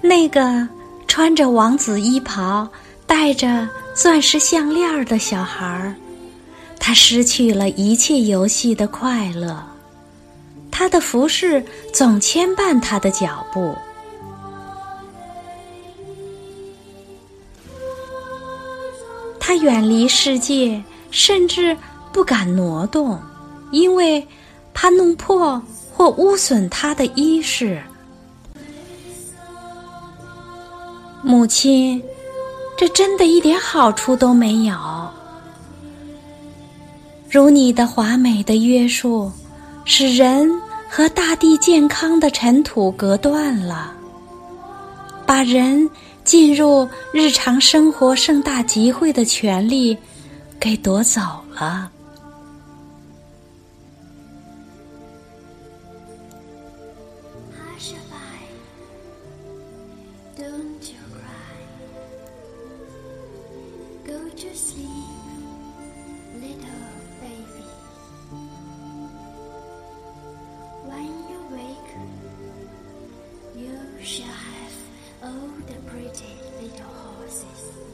那个穿着王子衣袍、戴着钻石项链的小孩儿，他失去了一切游戏的快乐。他的服饰总牵绊他的脚步。他远离世界，甚至不敢挪动，因为怕弄破或污损他的衣饰。母亲，这真的一点好处都没有。如你的华美的约束，使人和大地健康的尘土隔断了，把人进入日常生活盛大集会的权利给夺走了。Don't you cry. Go to sleep, little baby. When you wake, you shall have all the pretty little horses.